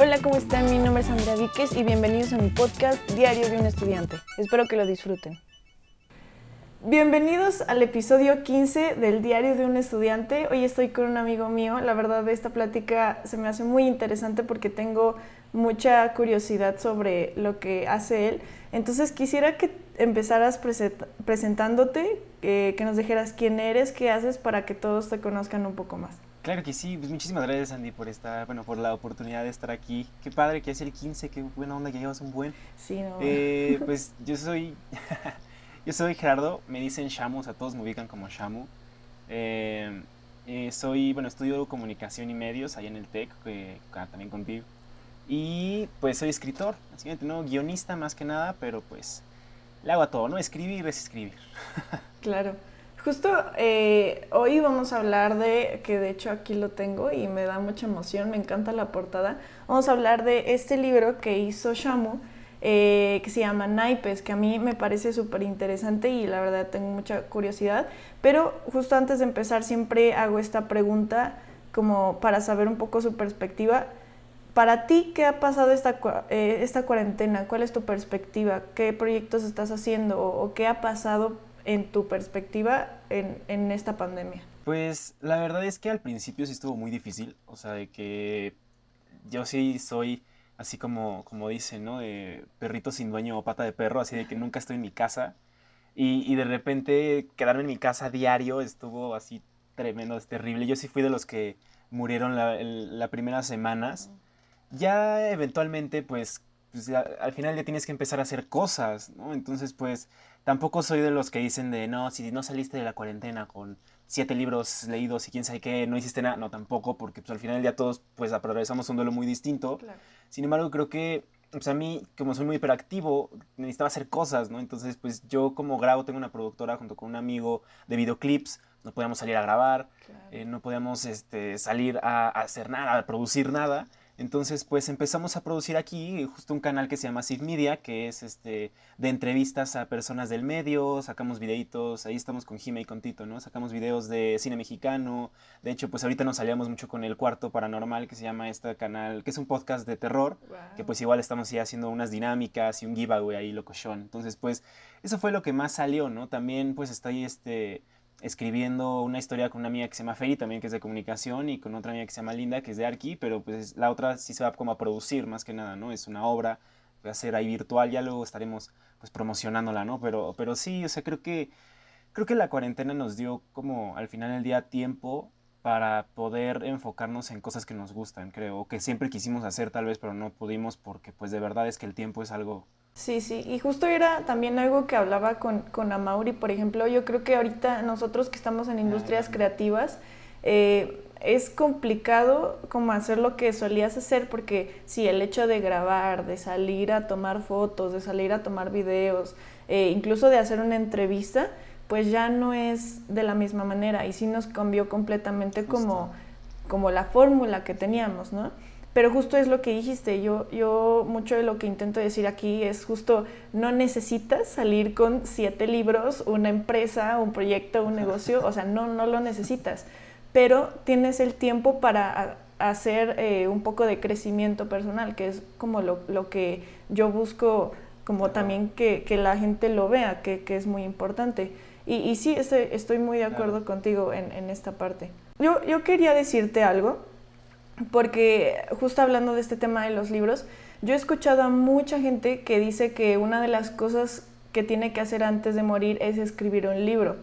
Hola, ¿cómo están? Mi nombre es Andrea Víquez y bienvenidos a mi podcast Diario de un Estudiante. Espero que lo disfruten. Bienvenidos al episodio 15 del Diario de un Estudiante. Hoy estoy con un amigo mío. La verdad, esta plática se me hace muy interesante porque tengo mucha curiosidad sobre lo que hace él. Entonces quisiera que empezaras presentándote, eh, que nos dijeras quién eres, qué haces para que todos te conozcan un poco más. Claro que sí, pues muchísimas gracias Andy por esta, bueno, por la oportunidad de estar aquí. Qué padre que es el 15, qué buena onda que llevas un buen. Sí, no. Eh, pues yo soy, yo soy Gerardo, me dicen Shamu, o sea, todos me ubican como Shamu. Eh, soy, bueno, estudio comunicación y medios ahí en el TEC, también contigo. Y pues soy escritor, básicamente, ¿no? Guionista más que nada, pero pues le hago a todo, ¿no? Escribir es escribir. claro. Justo eh, hoy vamos a hablar de, que de hecho aquí lo tengo y me da mucha emoción, me encanta la portada. Vamos a hablar de este libro que hizo Shamu, eh, que se llama Naipes, que a mí me parece súper interesante y la verdad tengo mucha curiosidad. Pero justo antes de empezar siempre hago esta pregunta como para saber un poco su perspectiva. Para ti, ¿qué ha pasado esta, eh, esta cuarentena? ¿Cuál es tu perspectiva? ¿Qué proyectos estás haciendo? ¿O, qué ha pasado en tu perspectiva en, en, esta pandemia? Pues la verdad es que al principio sí estuvo muy difícil. O sea, de que yo sí soy así como, como dicen, ¿no? De perrito sin dueño o pata de perro, así de que nunca estoy en mi casa. Y, y de repente quedarme en mi casa diario estuvo así tremendo, es terrible. Yo sí fui de los que murieron las la primeras semanas ya eventualmente, pues, pues al final ya tienes que empezar a hacer cosas, ¿no? Entonces, pues, tampoco soy de los que dicen de, no, si no saliste de la cuarentena con siete libros leídos y quién sabe qué, no hiciste nada, no, tampoco, porque pues al final ya todos, pues, atravesamos un duelo muy distinto. Sin embargo, creo que, pues a mí, como soy muy hiperactivo, necesitaba hacer cosas, ¿no? Entonces, pues, yo como grabo, tengo una productora junto con un amigo de videoclips, no podíamos salir a grabar, eh, no podíamos este, salir a, a hacer nada, a producir nada. Entonces, pues empezamos a producir aquí justo un canal que se llama Sif Media, que es este de entrevistas a personas del medio, sacamos videitos, ahí estamos con Jime y con Tito, ¿no? Sacamos videos de cine mexicano. De hecho, pues ahorita nos salíamos mucho con el Cuarto Paranormal, que se llama este canal, que es un podcast de terror, que pues igual estamos ya haciendo unas dinámicas y un giveaway ahí locochón. Entonces, pues eso fue lo que más salió, ¿no? También pues está ahí este escribiendo una historia con una amiga que se llama Feri, también que es de comunicación, y con otra amiga que se llama Linda, que es de Arqui, pero pues la otra sí se va como a producir más que nada, ¿no? Es una obra, va a ser ahí virtual, ya luego estaremos pues promocionándola, ¿no? Pero, pero sí, o sea, creo que, creo que la cuarentena nos dio como al final del día tiempo para poder enfocarnos en cosas que nos gustan, creo, que siempre quisimos hacer tal vez, pero no pudimos porque pues de verdad es que el tiempo es algo Sí, sí, y justo era también algo que hablaba con, con Amauri, por ejemplo, yo creo que ahorita nosotros que estamos en industrias creativas, eh, es complicado como hacer lo que solías hacer, porque sí, el hecho de grabar, de salir a tomar fotos, de salir a tomar videos, eh, incluso de hacer una entrevista, pues ya no es de la misma manera y sí nos cambió completamente como, como la fórmula que teníamos, ¿no? Pero justo es lo que dijiste, yo, yo mucho de lo que intento decir aquí es justo, no necesitas salir con siete libros, una empresa, un proyecto, un negocio, o sea, no, no lo necesitas, pero tienes el tiempo para hacer eh, un poco de crecimiento personal, que es como lo, lo que yo busco, como también que, que, la gente lo vea, que, que es muy importante. Y, y sí, estoy, estoy muy de acuerdo contigo en, en esta parte. Yo, yo quería decirte algo porque justo hablando de este tema de los libros, yo he escuchado a mucha gente que dice que una de las cosas que tiene que hacer antes de morir es escribir un libro.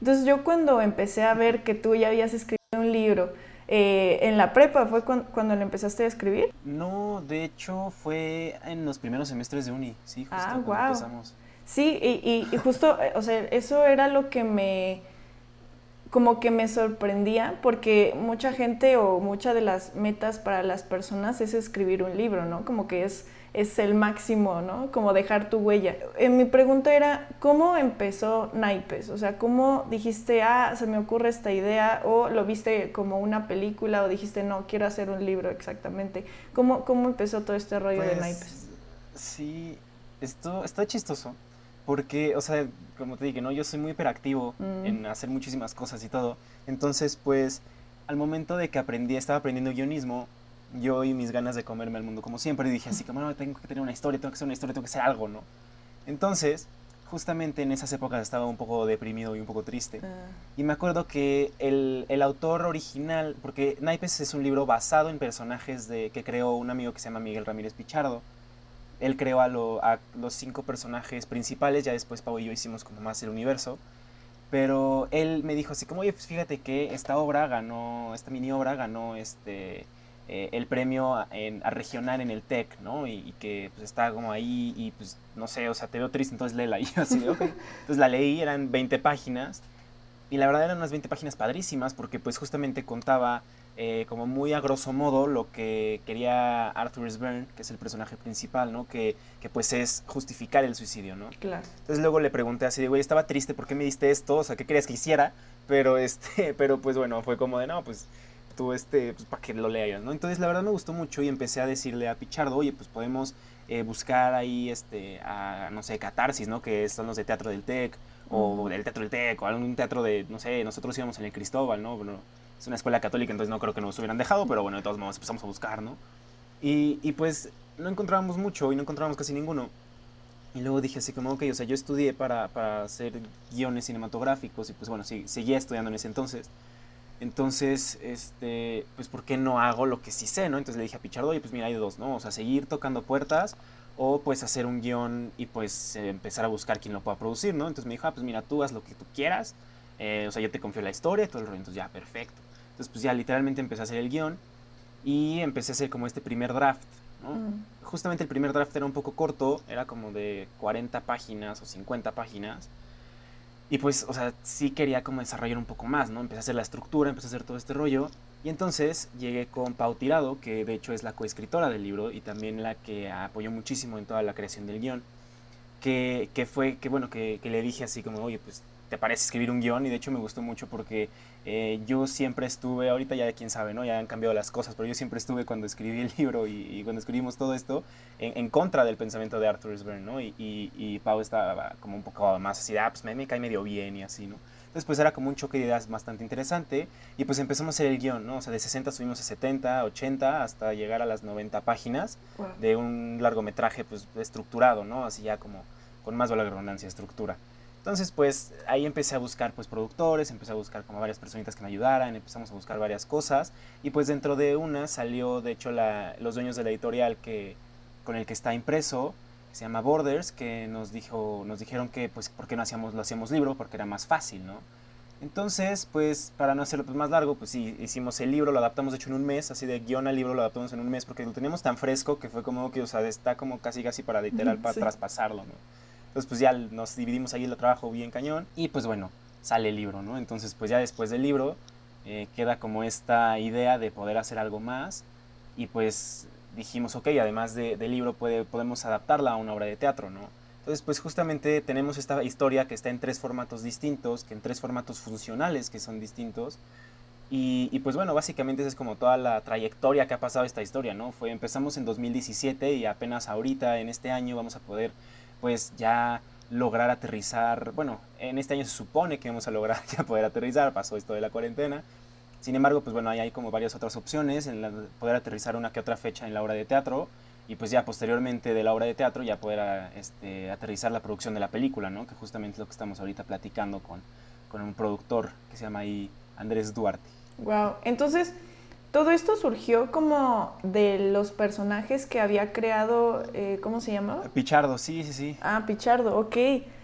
Entonces yo cuando empecé a ver que tú ya habías escrito un libro, eh, ¿en la prepa fue cuando, lo empezaste a escribir? No, de hecho fue en los primeros semestres de uni, sí, justo ah, cuando empezamos. Sí, y, y justo, eh, o sea, eso era lo que me como que me sorprendía porque mucha gente o muchas de las metas para las personas es escribir un libro, ¿no? Como que es, es el máximo, ¿no? Como dejar tu huella. Eh, mi pregunta era, ¿cómo empezó Naipes? O sea, ¿cómo dijiste, ah, se me ocurre esta idea? ¿O lo viste como una película? ¿O dijiste, no, quiero hacer un libro exactamente? ¿Cómo, cómo empezó todo este rollo de pues, Naipes? Sí, esto está chistoso porque, o sea, como te dije, ¿no? Yo soy muy hiperactivo mm. en hacer muchísimas cosas y todo. Entonces, pues, al momento de que aprendí, estaba aprendiendo guionismo, yo y mis ganas de comerme al mundo como siempre, dije así como, no, tengo que tener una historia, tengo que hacer una historia, tengo que hacer algo, ¿no? Entonces, justamente en esas épocas estaba un poco deprimido y un poco triste. Ah, Y me acuerdo que el, el autor original, porque Naipes es un libro basado en personajes de, que creó un amigo que se llama Miguel Ramírez Pichardo. Él creó a, lo- a los cinco personajes principales, ya después Pau y yo hicimos como más el universo. Pero él me dijo así como, oye, pues fíjate que esta obra ganó, esta mini obra ganó este, eh, el premio a, en- a regional en el TEC, ¿no? Y, y que pues está como ahí y pues no sé, o sea, te veo triste, entonces léela. Y así. Entonces la leí, eran 20 páginas. Y la verdad eran unas 20 páginas padrísimas porque pues justamente contaba eh, como muy a grosso modo lo que quería Arthur S. Byrne, que es el personaje principal, ¿no? Que, que pues es justificar el suicidio, ¿no? claro. Entonces luego le pregunté así de, güey, estaba triste, ¿por qué me diste esto? O sea, ¿qué querías que hiciera? Pero, este, pero pues bueno, fue como de, no, pues tú, este, pues para que lo leas, ¿no? Entonces la verdad me gustó mucho y empecé a decirle a Pichardo, oye, pues podemos eh, buscar ahí, este, a, no sé, Catarsis, ¿no? Que son los de Teatro del TEC, o Ujú. el Teatro del TEC, o algún teatro de, no sé, nosotros íbamos en el Cristóbal, ¿no? Bueno, es una escuela católica, entonces no creo que nos hubieran dejado, pero bueno, de todos modos empezamos a buscar, ¿no? Y, y pues no encontrábamos mucho y no encontrábamos casi ninguno. Y luego dije así como, ok, o sea, yo estudié para, para hacer guiones cinematográficos y pues bueno, sí, seguía estudiando en ese entonces. Entonces, este, pues ¿por qué no hago lo que sí sé, no? Entonces le dije a Pichardo, oye, pues mira, hay dos, ¿no? O sea, seguir tocando puertas o pues hacer un guion y pues eh, empezar a buscar quién lo pueda producir, ¿no? Entonces me dijo, ah, pues mira, tú haz lo que tú quieras, eh, o sea, yo te confío la historia, todo el rollo, entonces ya, perfecto. Entonces pues ya literalmente empecé a hacer el guion y empecé a hacer como este primer draft, ¿no? Mm, justamente el primer draft era un poco corto, era como de 40 páginas o 50 páginas. Y pues, o sea, sí quería como desarrollar un poco más, ¿no? Empecé a hacer la estructura, empecé a hacer todo este rollo. Y entonces llegué con Pau Tirado, que de hecho es la coescritora del libro y también la que apoyó muchísimo en toda la creación del guion. Que, que fue, que bueno, que, que le dije así como, oye, pues, ¿te parece escribir un guion? Y de hecho me gustó mucho porque eh, yo siempre estuve, ahorita ya quién sabe, ¿no? Ya han cambiado las cosas, pero yo siempre estuve cuando escribí el libro y, y cuando escribimos todo esto en, en contra del pensamiento de Arthur S. Byrne, ¿no? Y, y, y Pau estaba como un poco más así, de, ah, pues me, me cae medio bien y así, ¿no? Entonces pues era como un choque de ideas bastante interesante y pues empezamos a hacer el guion, ¿no? O sea, de 60 subimos a 70, 80 hasta llegar a las 90 páginas guau. de un largometraje pues estructurado, ¿no? Así ya como con más valor de redundancia, estructura. Entonces, pues ahí empecé a buscar pues productores, empecé a buscar como varias personitas que me ayudaran, empezamos a buscar varias cosas y pues dentro de una salió de hecho la, los dueños de la editorial que, con el que está impreso, que se llama Borders, que nos, dijo, nos dijeron que pues por qué no hacíamos, lo hacíamos libro, porque era más fácil, ¿no? Entonces, pues para no hacerlo pues, más largo, pues sí, hicimos el libro, lo adaptamos de hecho en un mes, así de guion al libro lo adaptamos en un mes, porque lo teníamos tan fresco que fue como que, o sea, está como casi casi para literal, para sí. traspasarlo, ¿no? Entonces, pues ya nos dividimos ahí el trabajo bien cañón y pues bueno, sale el libro, ¿no? Entonces, pues ya después del libro eh, queda como esta idea de poder hacer algo más y pues dijimos, ok, además de- del libro puede, podemos adaptarla a una obra de teatro, ¿no? Entonces, pues justamente tenemos esta historia que está en tres formatos distintos, que en tres formatos funcionales que son distintos. Y, y, pues bueno, básicamente esa es como toda la trayectoria que ha pasado esta historia, ¿no? Fue, empezamos en 2017 y apenas ahorita, en este año, vamos a poder pues ya lograr aterrizar, bueno, en este año se supone que vamos a lograr ya poder aterrizar, pasó esto de la cuarentena. Sin embargo, pues bueno, ahí hay como varias otras opciones, en poder aterrizar una que otra fecha en la obra de teatro y pues ya posteriormente de la obra de teatro ya poder este, aterrizar la producción de la película, ¿no? Que justamente es lo que estamos ahorita platicando con, con un productor que se llama ahí Andrés Duarte. Wow. Entonces, todo esto surgió como de los personajes que había creado, eh, ¿cómo se llama? Pichardo, sí, sí, sí. Ah, Pichardo, ok.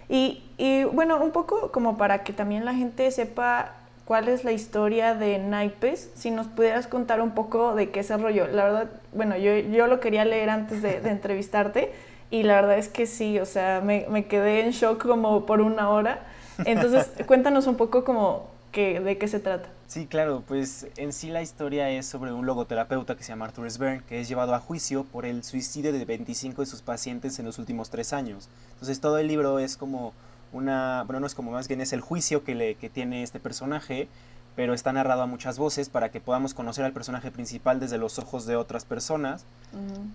Y, y bueno, un poco como para que también la gente sepa cuál es la historia de Naipes, si nos pudieras contar un poco de qué se rollo. La verdad, bueno, yo, yo lo quería leer antes de, de entrevistarte y la verdad es que sí, o sea, me, me quedé en shock como por una hora. Entonces, cuéntanos un poco como que, de qué se trata. Sí, claro, pues en sí la historia es sobre un logoterapeuta que se llama Arthur S. Byrne, que es llevado a juicio por el suicidio de 25 de sus pacientes en los últimos tres años. Entonces todo el libro es como una, bueno, no es como más bien es el juicio que, le, que tiene este personaje, pero está narrado a muchas voces para que podamos conocer al personaje principal desde los ojos de otras personas,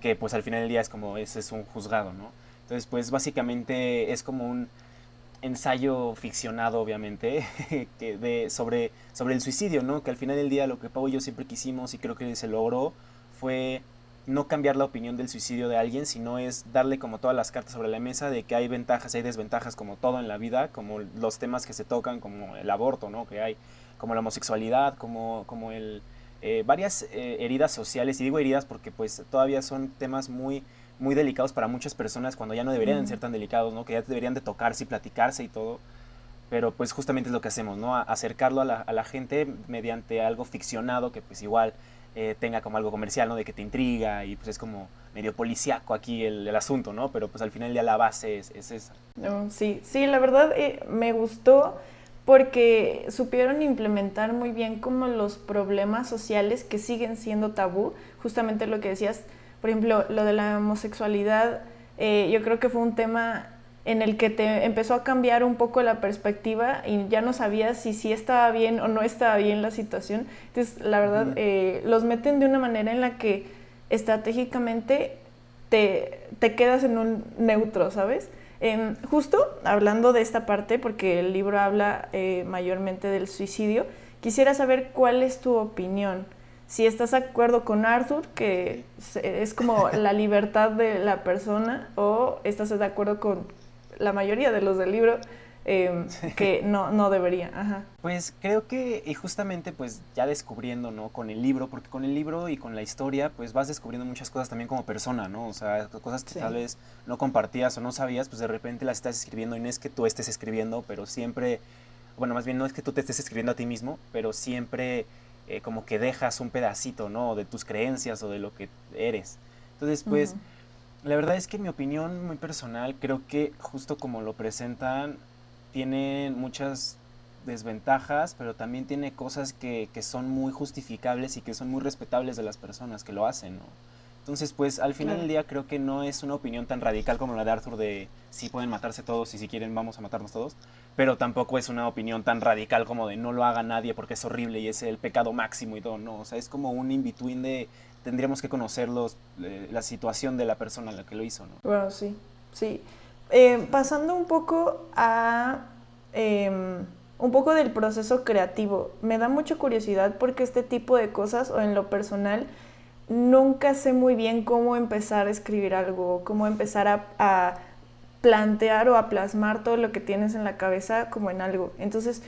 que pues al final del día es como, ese es un juzgado, ¿no? Entonces pues básicamente es como un ensayo ficcionado, obviamente, que de, sobre, sobre el suicidio, ¿no? Que al final del día lo que Pau y yo siempre quisimos y creo que se logró fue no cambiar la opinión del suicidio de alguien, sino es darle como todas las cartas sobre la mesa de que hay ventajas, hay desventajas como todo en la vida, como los temas que se tocan, como el aborto, ¿no? Que hay, como la homosexualidad, como, como el, eh, varias eh, heridas sociales, y digo heridas porque pues todavía son temas muy, muy delicados para muchas personas cuando ya no deberían ser tan delicados, ¿no? Que ya deberían de tocarse y platicarse y todo. Pero pues justamente es lo que hacemos, ¿no? acercarlo a la, a la gente mediante algo ficcionado que pues igual eh, tenga como algo comercial, ¿no? De que te intriga y pues es como medio policíaco aquí el, el asunto, ¿no? Pero pues al final ya la base es, es esa. sí, sí, la verdad eh, me gustó porque supieron implementar muy bien como los problemas sociales que siguen siendo tabú, justamente lo que decías, por ejemplo, lo de la homosexualidad, eh, yo creo que fue un tema en el que te empezó a cambiar un poco la perspectiva y ya no sabías si sí estaba bien o no estaba bien la situación. Entonces, la verdad, eh, los meten de una manera en la que estratégicamente te, te quedas en un neutro, ¿sabes? Em, justo hablando de esta parte, porque el libro habla eh, mayormente del suicidio, quisiera saber cuál es tu opinión. Si estás de acuerdo con Arthur, que es como la libertad de la persona, o estás de acuerdo con, la mayoría de los del libro, em, que no, no debería. Ajá. Pues creo que, y justamente pues ya descubriendo, ¿no? Con el libro, porque con el libro y con la historia, pues vas descubriendo muchas cosas también como persona, ¿no? O sea, cosas que tal vez no compartías o no sabías, pues de repente las estás escribiendo y no es que tú estés escribiendo, pero siempre, bueno, más bien no es que tú te estés escribiendo a ti mismo, pero siempre eh, como que dejas un pedacito, ¿no? De tus creencias o de lo que eres. Entonces, pues... La verdad es que mi opinión muy personal, creo que justo como lo presentan, tiene muchas desventajas, pero también tiene cosas que, que, son muy justificables y que son muy respetables de las personas que lo hacen, ¿no? Entonces, pues al final del día creo que no es una opinión tan radical como la de Arthur de si pueden matarse todos y si quieren vamos a matarnos todos, pero tampoco es una opinión tan radical como de no lo haga nadie porque es horrible y es el pecado máximo y todo, no, o sea, es como un in-between de tendríamos que conocer eh, la situación de la persona a la que lo hizo, ¿no? Bueno, sí, sí. Eh, pasando un poco a em, un poco del proceso creativo, me da mucha curiosidad porque este tipo de cosas, o en lo personal, nunca sé muy bien cómo empezar a escribir algo, cómo empezar a, a plantear o a plasmar todo lo que tienes en la cabeza como en algo. Entonces,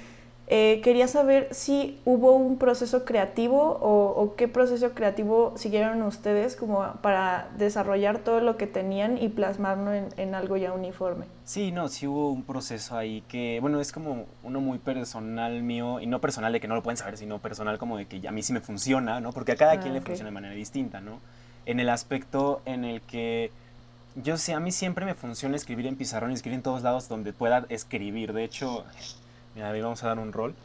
eh, quería saber si hubo un proceso creativo o, qué proceso creativo siguieron ustedes como para desarrollar todo lo que tenían y plasmarlo en, algo ya uniforme. Sí, no, sí hubo un proceso ahí que, bueno, es como uno muy personal mío, y no personal de que no lo pueden saber, sino personal como de que a mí sí me funciona, ¿no? Porque a cada ah, quien le funciona de manera distinta, ¿no? En el aspecto en el que yo sé, a mí siempre me funciona escribir en pizarrón y escribir en todos lados donde pueda escribir. De hecho, Mira, ahí vamos a dar un rol.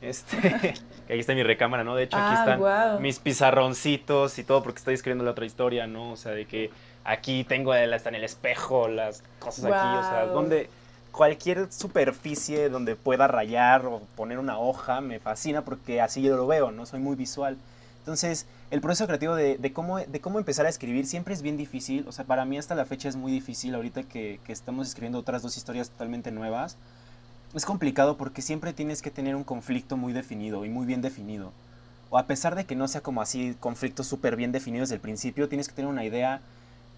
Este, ahí está mi recámara, ¿no? De hecho, aquí ah, están mis pizarroncitos y todo, porque estoy escribiendo la otra historia, ¿no? O sea, de que aquí tengo hasta en el espejo las cosas aquí, o sea, donde cualquier superficie donde pueda rayar o poner una hoja me fascina porque así yo lo veo, ¿no? Soy muy visual. Entonces, el proceso creativo de, de, cómo, de cómo empezar a escribir siempre es bien difícil. O sea, para mí hasta la fecha es muy difícil ahorita que, que estamos escribiendo otras dos historias totalmente nuevas es complicado porque siempre tienes que tener un conflicto muy definido y muy bien definido. O a pesar de que no sea como así conflictos súper bien definidos desde el principio, tienes que tener una idea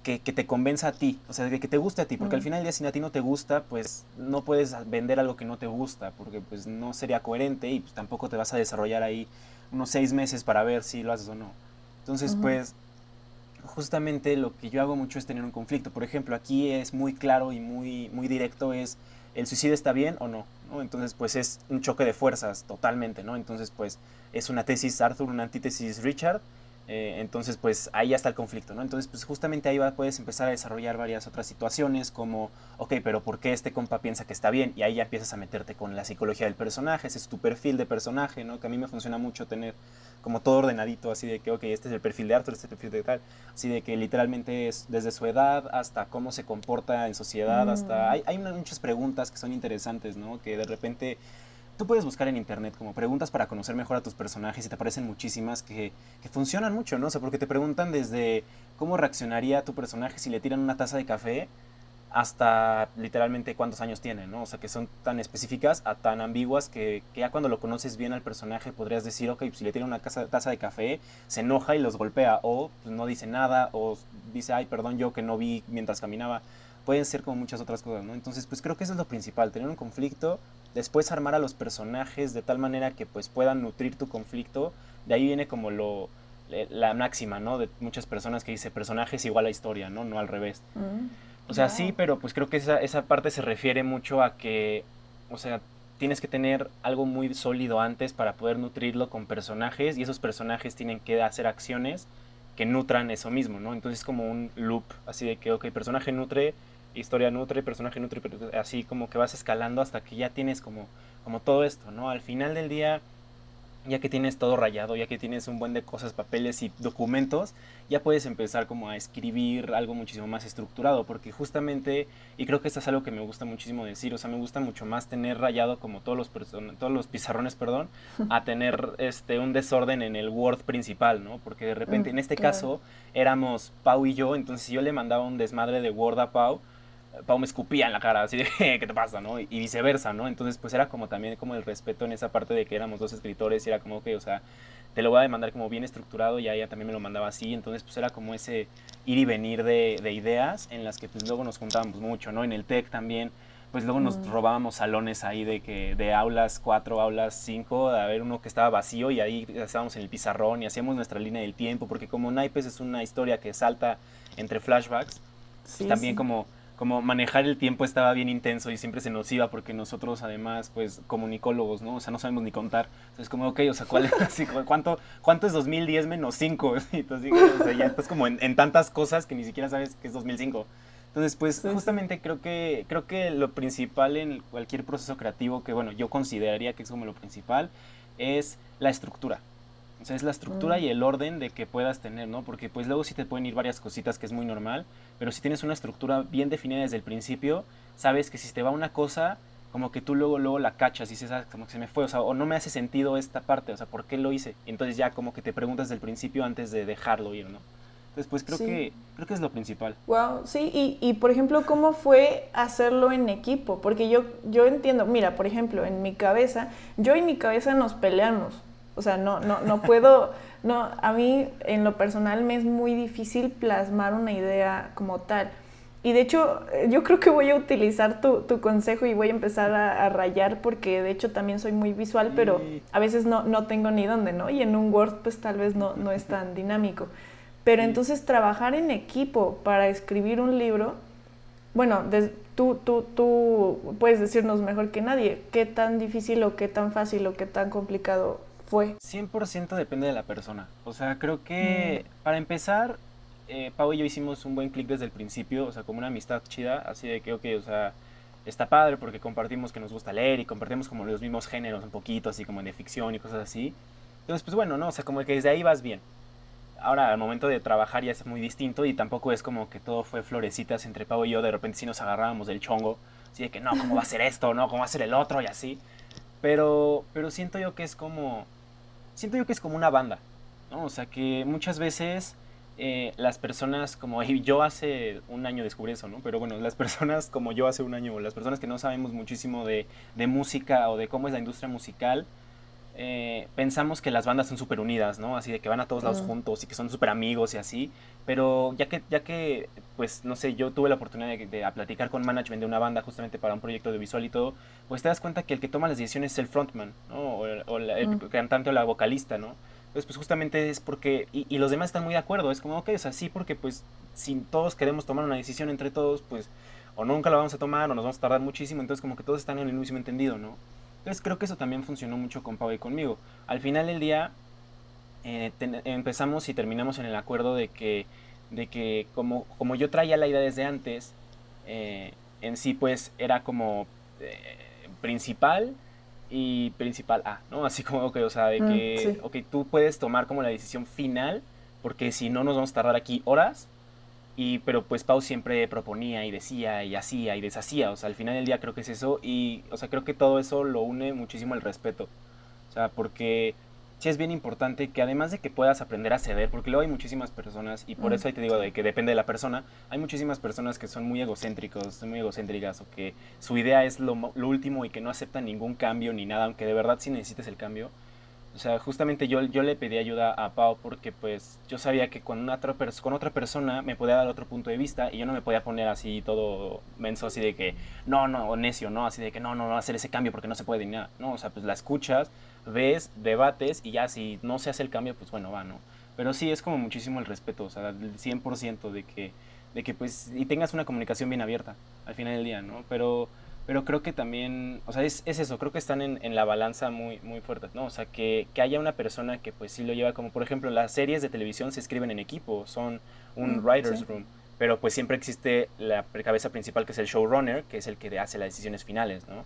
que, te convenza a ti, o sea, que te guste a ti, porque al final del día si a ti no te gusta, pues no puedes vender algo que no te gusta, porque pues no sería coherente y pues, tampoco te vas a desarrollar ahí unos seis meses para ver si lo haces o no. Entonces, pues justamente lo que yo hago mucho es tener un conflicto. Por ejemplo, aquí es muy claro y muy, muy directo, es el suicidio está bien o no, ¿no? Entonces, pues es un choque de fuerzas totalmente, ¿no? Entonces, pues es una tesis Arthur, una antítesis Richard, eh, entonces, pues ahí ya está el conflicto, ¿no? Entonces, pues justamente ahí va, puedes empezar a desarrollar varias otras situaciones como, ok, pero ¿por qué este compa piensa que está bien? Y ahí ya empiezas a meterte con la psicología del personaje, ese es tu perfil de personaje, ¿no? Que a mí me funciona mucho tener como todo ordenadito, así de que, ok, este es el perfil de Arthur, este es el perfil de tal, así de que literalmente es desde su edad hasta cómo se comporta en sociedad, hasta... Mm. Hay, hay muchas preguntas que son interesantes, ¿no? Que de repente tú puedes buscar en internet como preguntas para conocer mejor a tus personajes y te aparecen muchísimas que, que funcionan mucho, ¿no? O sea, porque te preguntan desde cómo reaccionaría tu personaje si le tiran una taza de café hasta literalmente cuántos años tiene, ¿no? O sea, que son tan específicas a tan ambiguas que, ya cuando lo conoces bien al personaje podrías decir, ok, pues, si le tiene una taza de café, se enoja y los golpea, o pues, no dice nada, o dice, ay, perdón, yo que no vi mientras caminaba. Pueden ser como muchas otras cosas, ¿no? Entonces, pues creo que eso es lo principal, tener un conflicto, después armar a los personajes de tal manera que pues puedan nutrir tu conflicto. De ahí viene como lo, la máxima, ¿no? De muchas personas que dice personajes igual a historia, ¿no? No al revés. Mm. O sea, sí, pero pues creo que esa, esa parte se refiere mucho a que, o sea, tienes que tener algo muy sólido antes para poder nutrirlo con personajes y esos personajes tienen que hacer acciones que nutran eso mismo, ¿no? Entonces es como un loop, así de que, ok, personaje nutre, historia nutre, personaje nutre, así como que vas escalando hasta que ya tienes como, como todo esto, ¿no? Al final del día ya que tienes todo rayado, ya que tienes un buen de cosas, papeles y documentos, ya puedes empezar como a escribir algo muchísimo más estructurado, porque justamente, y creo que esto es algo que me gusta muchísimo decir, o sea, me gusta mucho más tener rayado como todos los, todos los pizarrones, perdón, a tener este, un desorden en el Word principal, ¿no? Porque de repente, mm, en este caso, éramos Pau y yo, entonces yo le mandaba un desmadre de Word a Pau, Pau me escupía en la cara, así de, ¿qué te pasa, no? Y, viceversa, ¿no? Entonces, pues era como también como el respeto en esa parte de que éramos dos escritores y era como que, o sea, te lo voy a demandar como bien estructurado y ella también me lo mandaba así, entonces pues era como ese ir y venir de, de ideas en las que pues luego nos juntábamos mucho, ¿no? En el TEC también, pues luego nos mm. robábamos salones ahí de que de aulas cuatro, aulas cinco, a ver uno que estaba vacío y ahí estábamos en el pizarrón y hacíamos nuestra línea del tiempo, porque como Naipes es una historia que salta entre flashbacks, sí, también como como manejar el tiempo estaba bien intenso y siempre se nos iba porque nosotros además, pues, comunicólogos, ¿no? O sea, no sabemos ni contar. Entonces, como, ok, o sea, ¿cuál es, ¿cuánto, ¿cuánto es 2010 menos 5? Entonces, o sea, ya estás como en, tantas cosas que ni siquiera sabes que es 2005. Entonces, pues, justamente creo que, creo que lo principal en cualquier proceso creativo, que, bueno, yo consideraría que es como lo principal, es la estructura. O sea, es la estructura mm. y el orden de que puedas tener, ¿no? Porque pues luego sí te pueden ir varias cositas que es muy normal, pero si tienes una estructura bien definida desde el principio, sabes que si te va una cosa, como que tú luego, luego la cachas y dices, ah, como que se me fue, o sea, o no me hace sentido esta parte, o sea, ¿por qué lo hice? entonces ya como que te preguntas desde el principio antes de dejarlo ir, ¿no? Entonces, pues creo, que, creo que es lo principal. Wow, sí, y, y, por ejemplo, ¿cómo fue hacerlo en equipo? Porque yo, yo entiendo, mira, por ejemplo, en mi cabeza, yo y mi cabeza nos peleamos, o sea, no, no, no puedo, no, a mí en lo personal me es muy difícil plasmar una idea como tal. Y de hecho, yo creo que voy a utilizar tu, tu consejo y voy a empezar a, rayar porque de hecho también soy muy visual, pero a veces no, no tengo ni dónde, ¿no? Y en un Word pues tal vez no, no es tan dinámico. Pero entonces trabajar en equipo para escribir un libro, bueno, tú, tú, tú puedes decirnos mejor que nadie qué tan difícil o qué tan fácil o qué tan complicado fue? 100% depende de la persona. O sea, creo que mm. para empezar, eh, Pau y yo hicimos un buen clic desde el principio, o sea, como una amistad chida, así de que, ok, o sea, está padre porque compartimos que nos gusta leer y compartimos como los mismos géneros un poquito, así como de ficción y cosas así. Entonces, pues bueno, ¿no? O sea, como que desde ahí vas bien. Ahora, al momento de trabajar ya es muy distinto y tampoco es como que todo fue florecitas entre Pau y yo, de repente sí nos agarrábamos del chongo, así de que no, ¿cómo va a ser esto? ¿No? ¿Cómo va a ser el otro? Y así. Pero, pero siento yo que es como siento yo que es como una banda, ¿no? O sea, que muchas veces eh, las personas como yo hace un año descubrí eso, ¿no? Pero bueno, las personas como yo hace un año, las personas que no sabemos muchísimo de, de música o de cómo es la industria musical, eh, pensamos que las bandas son súper unidas, ¿no? Así de que van a todos lados juntos y que son súper amigos y así. Pero ya que, ya que, pues, no sé, yo tuve la oportunidad de, platicar con management de una banda justamente para un proyecto audiovisual y todo, pues te das cuenta que el que toma las decisiones es el frontman, ¿no? O, el cantante o la vocalista, ¿no? Entonces, pues justamente es porque, y, los demás están muy de acuerdo, es como, ok, es así porque pues si todos queremos tomar una decisión entre todos, pues o nunca la vamos a tomar o nos vamos a tardar muchísimo, entonces como que todos están en el mismo entendido, ¿no? Entonces creo que eso también funcionó mucho con Pau y conmigo. Al final del día eh, empezamos y terminamos en el acuerdo de que, de que como, como yo traía la idea desde antes, eh, en sí pues era como eh, principal y principal A, ¿no? Así como que, o sea, de mm, que, ok, tú puedes tomar como la decisión final, porque si no nos vamos a tardar aquí horas, y, pero pues Pau siempre proponía y decía y hacía y deshacía, o sea, al final del día creo que es eso, y, o sea, creo que todo eso lo une muchísimo el respeto, o sea, porque sí es bien importante que además de que puedas aprender a ceder, porque luego hay muchísimas personas, y por eso ahí te digo de que depende de la persona, hay muchísimas personas que son muy egocéntricos, muy egocéntricas, o que su idea es lo, lo último y que no aceptan ningún cambio ni nada, aunque de verdad sí necesites el cambio. O sea, justamente yo, yo le pedí ayuda a Pau porque pues yo sabía que con, una otra, con otra persona me podía dar otro punto de vista y yo no me podía poner así todo menso, así de que no, no, o necio, ¿no? Así de que no, no, no hacer ese cambio porque no se puede ni nada. No, o sea, pues la escuchas, ves, debates y ya si no se hace el cambio, pues bueno, va, ¿no? Pero sí es como muchísimo el respeto, o sea, el 100% de que, de que pues, y tengas una comunicación bien abierta al final del día, ¿no? Pero pero creo que también, o sea, es, es eso, creo que están en, en, la balanza muy, muy fuertes, ¿no? O sea, que, que, haya una persona que pues sí lo lleva, como por ejemplo, las series de televisión se escriben en equipo, son un mm, writer's room, pero pues siempre existe la cabeza principal que es el showrunner, que es el que hace las decisiones finales, ¿no?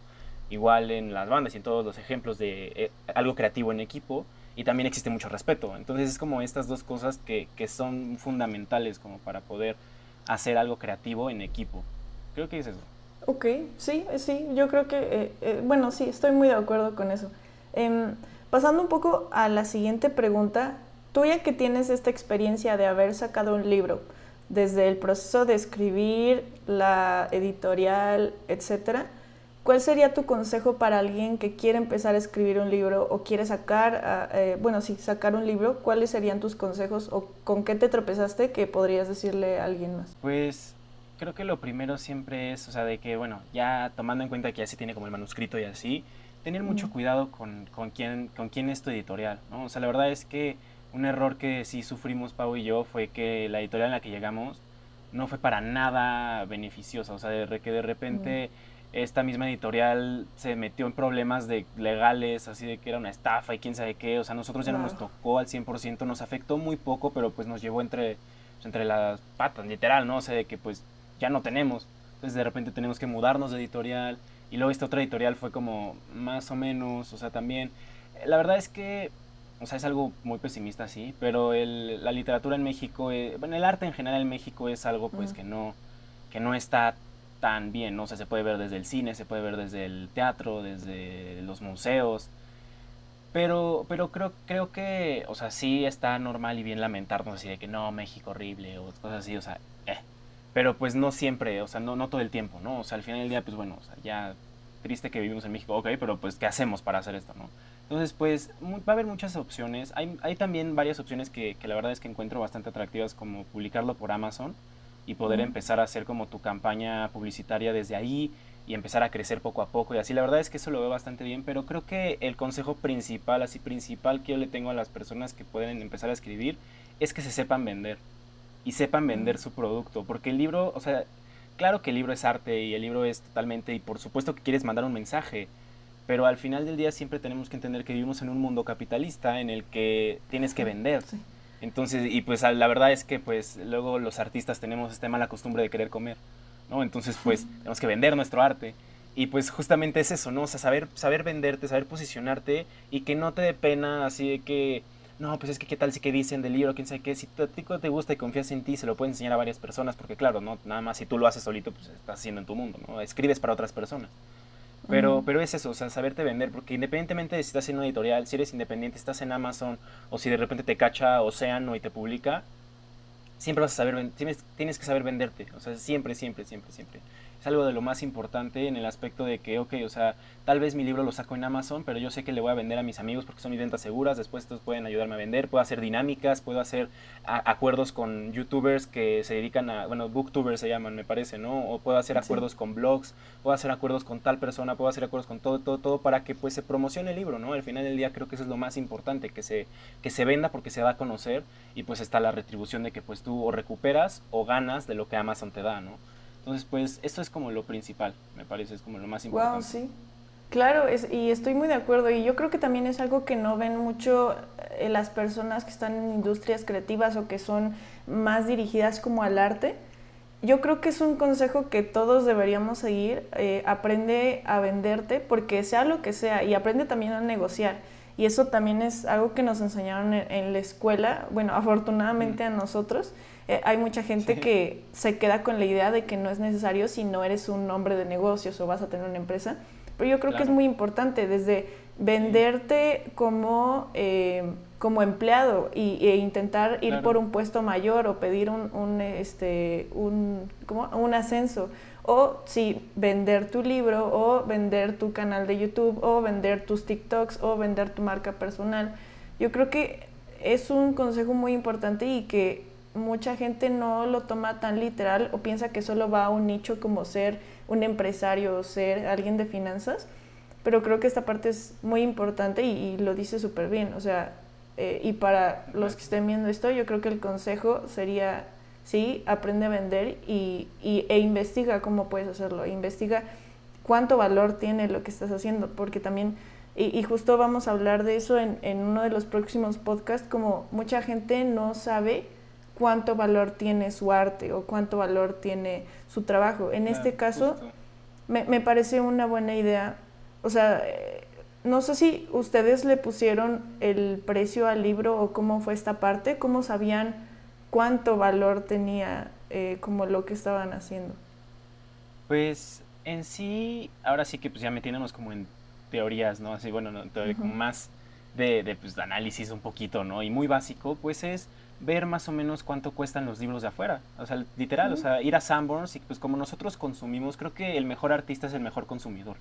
Igual en las bandas y en todos los ejemplos de eh, algo creativo en equipo, y también existe mucho respeto. Entonces es como estas dos cosas que, que son fundamentales como para poder hacer algo creativo en equipo. Creo que es eso. Ok, sí, sí, yo creo que, eh, eh, bueno, sí, estoy muy de acuerdo con eso. Em, pasando un poco a la siguiente pregunta, tú ya que tienes esta experiencia de haber sacado un libro, desde el proceso de escribir, la editorial, etcétera, ¿cuál sería tu consejo para alguien que quiere empezar a escribir un libro o quiere sacar, ah, eh, bueno, sí, sacar un libro? ¿Cuáles serían tus consejos o con qué te tropezaste que podrías decirle a alguien más? Pues creo que lo primero siempre es, o sea, de que, bueno, ya tomando en cuenta que ya se tiene como el manuscrito y así, tener mucho cuidado con, con, quién, con quién es tu editorial, ¿no? O sea, la verdad es que un error que sí sufrimos Pau y yo fue que la editorial en la que llegamos no fue para nada beneficiosa, o sea, de que de repente esta misma editorial se metió en problemas de legales, así de que era una estafa y quién sabe qué, o sea, nosotros ya no nos tocó al 100%, nos afectó muy poco, pero pues nos llevó entre, entre las patas, literal, ¿no? O sea, de que pues ya no tenemos. Entonces de repente tenemos que mudarnos de editorial. Y luego esta otra editorial fue como más o menos, o sea, también... La verdad es que, o sea, es algo muy pesimista, sí, pero el, la literatura en México, eh, bueno, el arte en general en México es algo pues que, no, que no está tan bien, ¿no? O sea, se puede ver desde el cine, se puede ver desde el teatro, desde los museos. Pero, pero creo, creo que, o sea, sí está normal y bien lamentarnos así de que no, México horrible o cosas así, o sea, eh, pero pues no siempre, o sea, no, no todo el tiempo, ¿no? O sea, al final del día, pues bueno, o sea, ya triste que vivimos en México, ok, pero pues ¿qué hacemos para hacer esto, no? Entonces, pues va a haber muchas opciones. Hay, hay también varias opciones que, que, la verdad es que encuentro bastante atractivas, como publicarlo por Amazon y poder empezar a hacer como tu campaña publicitaria desde ahí y empezar a crecer poco a poco y así. La verdad es que eso lo veo bastante bien, pero creo que el consejo principal, así principal que yo le tengo a las personas que pueden empezar a escribir, es que se sepan vender y sepan vender su producto. Porque el libro, o sea, claro que el libro es arte y el libro es totalmente, y por supuesto que quieres mandar un mensaje, pero al final del día siempre tenemos que entender que vivimos en un mundo capitalista en el que tienes que vender. Entonces, y pues la verdad es que pues luego los artistas tenemos esta mala costumbre de querer comer, ¿no? Entonces pues tenemos que vender nuestro arte. Y pues justamente es eso, ¿no? O sea, saber, saber venderte, saber posicionarte y que no te dé pena así de que no, pues es que qué tal si que dicen del libro, quién sabe qué, si a ti te gusta y confías en ti, se lo puedes enseñar a varias personas, porque claro, no nada más si tú lo haces solito, pues estás haciendo en tu mundo, ¿no? Escribes para otras personas. Pero, pero es eso, o sea, saberte vender, porque independientemente de si estás en una editorial, si eres independiente, estás en Amazon, o si de repente te cacha Océano y te publica, siempre vas a saber, tienes, tienes que saber venderte, o sea, siempre, siempre, siempre, siempre es algo de lo más importante en el aspecto de que, ok, o sea, tal vez mi libro lo saco en Amazon, pero yo sé que le voy a vender a mis amigos porque son mis ventas seguras, después estos pueden ayudarme a vender, puedo hacer dinámicas, puedo hacer acuerdos con youtubers que se dedican a, bueno, booktubers se llaman, me parece, ¿no? O puedo hacer acuerdos con blogs, puedo hacer acuerdos con tal persona, puedo hacer acuerdos con todo, todo, todo para que pues se promocione el libro, ¿no? Al final del día creo que eso es lo más importante, que se, que se venda porque se va a conocer y pues está la retribución de que pues tú o recuperas o ganas de lo que Amazon te da, ¿no? Entonces, pues, esto es como lo principal, me parece, es como lo más importante. Wow, sí. Claro, es, y estoy muy de acuerdo. Y yo creo que también es algo que no ven mucho eh, las personas que están en industrias creativas o que son más dirigidas como al arte. Yo creo que es un consejo que todos deberíamos seguir. Eh, aprende a venderte, porque sea lo que sea, y aprende también a negociar. Y eso también es algo que nos enseñaron en la escuela, bueno, afortunadamente a nosotros eh, hay mucha gente que se queda con la idea de que no es necesario si no eres un hombre de negocios o vas a tener una empresa. Pero yo creo que es muy importante desde venderte como, eh, como empleado y, e intentar ir por un puesto mayor o pedir un, un este, un, un ascenso. O sí, vender tu libro o vender tu canal de YouTube o vender tus TikToks o vender tu marca personal. Yo creo que es un consejo muy importante y que mucha gente no lo toma tan literal o piensa que solo va a un nicho como ser un empresario o ser alguien de finanzas, pero creo que esta parte es muy importante y, lo dice súper bien, o sea, eh, y para los que estén viendo esto, yo creo que el consejo sería, sí, aprende a vender y, e investiga cómo puedes hacerlo, investiga cuánto valor tiene lo que estás haciendo, porque también, y, justo vamos a hablar de eso en uno de los próximos podcasts, como mucha gente no sabe cuánto valor tiene su arte o cuánto valor tiene su trabajo. En este caso, me, me, parece una buena idea. O sea, eh, no sé si ustedes le pusieron el precio al libro o cómo fue esta parte, cómo sabían cuánto valor tenía eh, como lo que estaban haciendo. Pues en sí, ahora sí que pues ya metiéndonos como en teorías, ¿no? Así, bueno, no, como más de, de, pues, de análisis un poquito, ¿no? Y muy básico, pues es ver más o menos cuánto cuestan los libros de afuera. O sea, literal, o sea, ir a Sanborns y pues como nosotros consumimos, creo que el mejor artista es el mejor consumidor.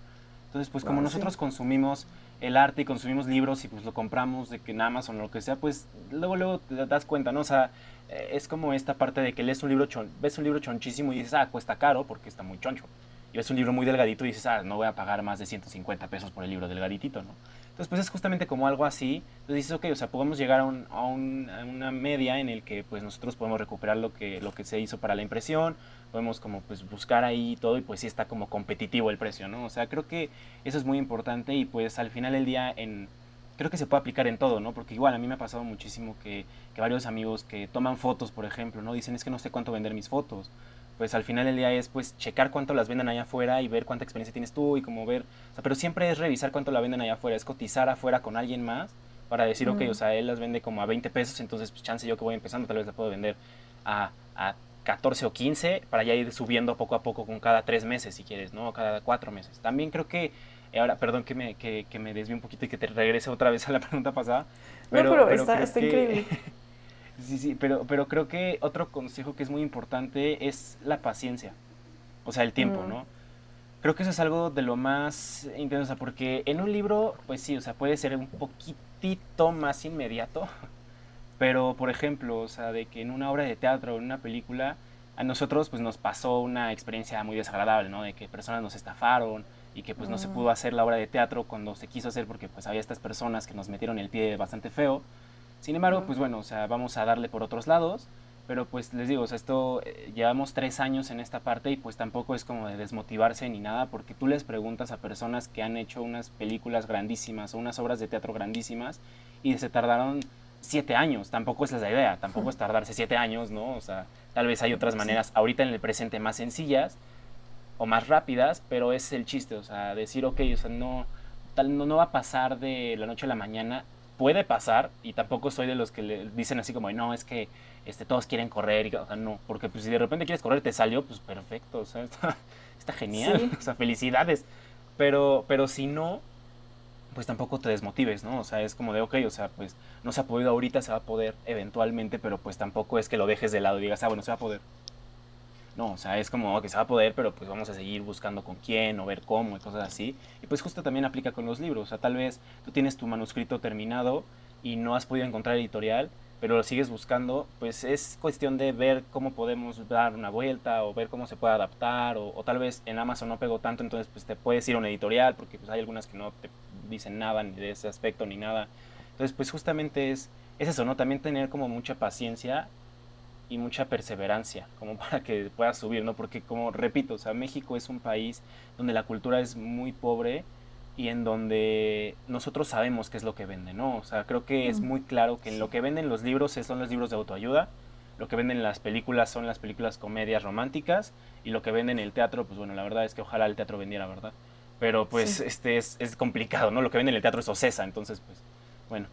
Entonces, pues como nosotros consumimos el arte y consumimos libros y pues lo compramos de que en Amazon o lo que sea, pues luego luego te das cuenta, ¿no? O sea, eh, es como esta parte de que lees un libro, chon, ves un libro chonchísimo y dices, ah, cuesta caro porque está muy choncho. Y ves un libro muy delgadito y dices, ah, no voy a pagar más de 150 pesos por el libro delgaditito, ¿no? Entonces, pues es justamente como algo así. Entonces dices, ok, o sea, podemos llegar a, un, a, una media en el que pues nosotros podemos recuperar lo que, lo que se hizo para la impresión, podemos como pues buscar ahí todo y pues sí está como competitivo el precio, ¿no? O sea, creo que eso es muy importante y pues al final del día en... Creo que se puede aplicar en todo, ¿no? Porque igual a mí me ha pasado muchísimo que, que varios amigos que toman fotos, por ejemplo, ¿no? Dicen, es que no sé cuánto vender mis fotos pues al final del día es pues checar cuánto las venden allá afuera y ver cuánta experiencia tienes tú y como ver, o sea, pero siempre es revisar cuánto la venden allá afuera, es cotizar afuera con alguien más para decir, ok, o sea, él las vende como a 20 pesos, entonces pues chance yo que voy empezando tal vez la puedo vender a, a 14 o 15 para ya ir subiendo poco a poco con cada tres meses si quieres, ¿no? Cada cuatro meses. También creo que, eh, ahora, perdón que me, que, que me desvíe un poquito y que te regrese otra vez a la pregunta pasada. Pero, no, pero, está, está increíble. Sí, sí, pero, pero creo que otro consejo que es muy importante es la paciencia, o sea, el tiempo, mm. ¿no? Creo que eso es algo de lo más intenso, porque en un libro, pues sí, o sea, puede ser un poquitito más inmediato, pero por ejemplo, o sea, de que en una obra de teatro o en una película, a nosotros pues nos pasó una experiencia muy desagradable, ¿no? De que personas nos estafaron y que pues no se mm. pudo hacer la obra de teatro cuando se quiso hacer porque pues había estas personas que nos metieron el pie bastante feo. Sin embargo, pues bueno, o sea, vamos a darle por otros lados, pero pues les digo, o sea, esto eh, llevamos tres años en esta parte y pues tampoco es como de desmotivarse ni nada, porque tú les preguntas a personas que han hecho unas películas grandísimas o unas obras de teatro grandísimas y se tardaron siete años, tampoco es la idea, tampoco es tardarse siete años, ¿no? O sea, tal vez hay otras maneras ahorita en el presente más sencillas o más rápidas, pero es el chiste, o sea, decir, ok, o sea, no, tal, no, no va a pasar de la noche a la mañana puede pasar y tampoco soy de los que le dicen así como, no, es que este, todos quieren correr, y, o sea, no, porque pues, si de repente quieres correr te salió, pues perfecto, o sea, está, genial, o sea, felicidades, pero, pero si no, pues tampoco te desmotives, ¿no? O sea, es como de, ok, o sea, pues no se ha podido ahorita, se va a poder eventualmente, pero pues tampoco es que lo dejes de lado y digas, ah, bueno, se va a poder. No, o sea, es como que se va a poder, pero pues vamos a seguir buscando con quién o ver cómo y cosas así. Y pues justo también aplica con los libros. O sea, tal vez tú tienes tu manuscrito terminado y no has podido encontrar editorial, pero lo sigues buscando, pues es cuestión de ver cómo podemos dar una vuelta o ver cómo se puede adaptar o, tal vez en Amazon no pegó tanto, entonces pues te puedes ir a una editorial porque pues hay algunas que no te dicen nada ni de ese aspecto ni nada. Entonces pues justamente es, es eso, ¿no? También tener como mucha paciencia y mucha perseverancia, como para que pueda subir, ¿no? Porque como repito, o sea, México es un país donde la cultura es muy pobre y en donde nosotros sabemos qué es lo que venden, ¿no? O sea, creo que es muy claro que en lo que venden los libros son los libros de autoayuda, lo que venden las películas son las películas comedias románticas y lo que venden el teatro, pues bueno, la verdad es que ojalá el teatro vendiera, ¿verdad? Pero pues este es, es complicado, ¿no? Lo que venden el teatro es Ocesa, entonces pues bueno,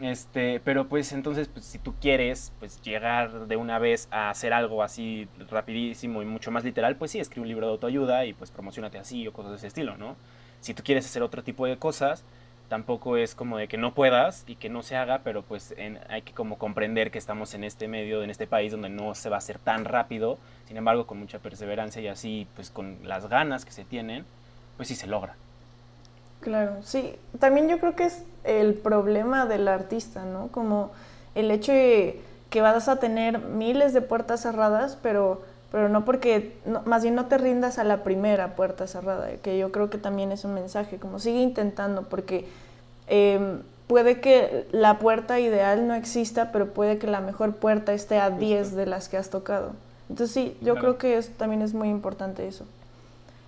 este, pero pues entonces, pues, si tú quieres pues llegar de una vez a hacer algo así rapidísimo y mucho más literal, pues sí, escribe un libro de autoayuda y pues promocionate así o cosas de ese estilo, ¿no? Si tú quieres hacer otro tipo de cosas, tampoco es como de que no puedas y que no se haga, pero pues hay que como comprender que estamos en este medio, en este país donde no se va a hacer tan rápido, sin embargo con mucha perseverancia y así pues con las ganas que se tienen, pues sí se logra. Claro, sí, también yo creo que es el problema del artista, ¿no? Como el hecho de que vas a tener miles de puertas cerradas, pero, pero no porque, más bien no te rindas a la primera puerta cerrada, que yo creo que también es un mensaje, como sigue intentando, porque em, puede que la puerta ideal no exista, pero puede que la mejor puerta esté a 10 de las que has tocado. Entonces sí, yo creo que también es muy importante eso.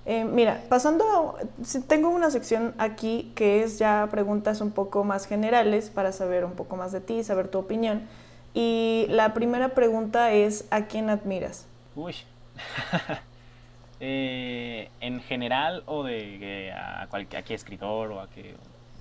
Eh, mira, pasando, tengo una sección aquí que es ya preguntas un poco más generales para saber un poco más de ti, saber tu opinión. Y la primera pregunta es, ¿a quién admiras? Uy. Eh, ¿En general o de a, a qué escritor o a qué...?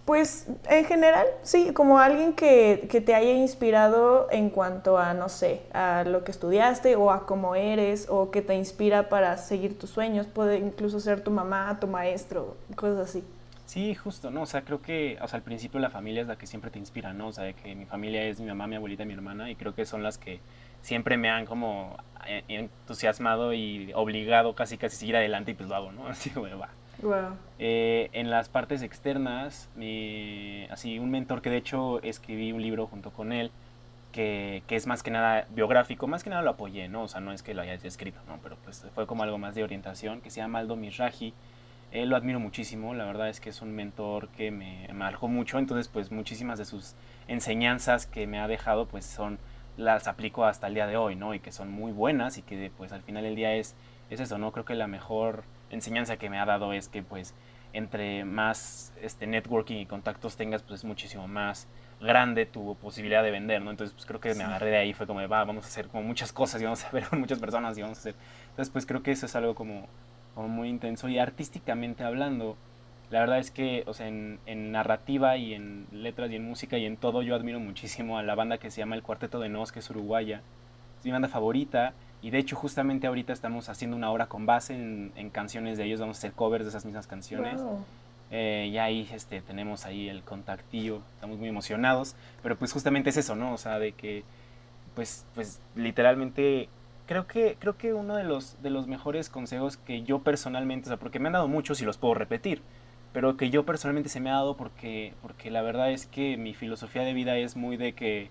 Pues en general, sí, como alguien que, que, te haya inspirado en cuanto a, no sé, a lo que estudiaste o a cómo eres o que te inspira para seguir tus sueños. Puede incluso ser tu mamá, tu maestro, cosas así. Sí, justo, ¿no? O sea, creo que, o sea, al principio la familia es la que siempre te inspira, ¿no? O sea, que mi familia es mi mamá, mi abuelita y mi hermana y creo que son las que siempre me han como eh, entusiasmado y obligado casi casi seguir adelante y pues lo hago, ¿no? Así, como va. Eh, en las partes externas, así un mentor que de hecho escribí un libro junto con él, que, que, es más que nada biográfico, más que nada lo apoyé, ¿no? O sea, no es que lo haya escrito, ¿no? Pero pues fue como algo más de orientación, que se llama Aldo Miraji. Él lo admiro muchísimo, la verdad es que es un mentor que me marcó mucho, entonces pues muchísimas de sus enseñanzas que me ha dejado pues son, las aplico hasta el día de hoy, ¿no? Y que son muy buenas y que pues al final del día es, es eso, ¿no? Creo que la mejor enseñanza que me ha dado es que pues entre más este networking y contactos tengas pues es muchísimo más grande tu posibilidad de vender, ¿no? Entonces pues creo que me agarré de ahí, fue como va, vamos a hacer como muchas cosas y vamos a ver con muchas personas y vamos a hacer. Entonces pues creo que eso es algo como, como muy intenso y artísticamente hablando, la verdad es que, o sea, en, en, narrativa y en letras y en música y en todo, yo admiro muchísimo a la banda que se llama El Cuarteto de Nos, que es uruguaya. Es mi banda favorita y de hecho, justamente ahorita estamos haciendo una obra con base en, canciones de ellos, vamos a hacer covers de esas mismas canciones. Eh, y ahí este, tenemos ahí el contactillo, estamos muy emocionados, pero pues justamente es eso, ¿no? O sea, de que, pues, pues literalmente, creo que, creo que uno de los, de los mejores consejos que yo personalmente, o sea, porque me han dado muchos y los puedo repetir, pero que yo personalmente se me ha dado porque, porque la verdad es que mi filosofía de vida es muy de que,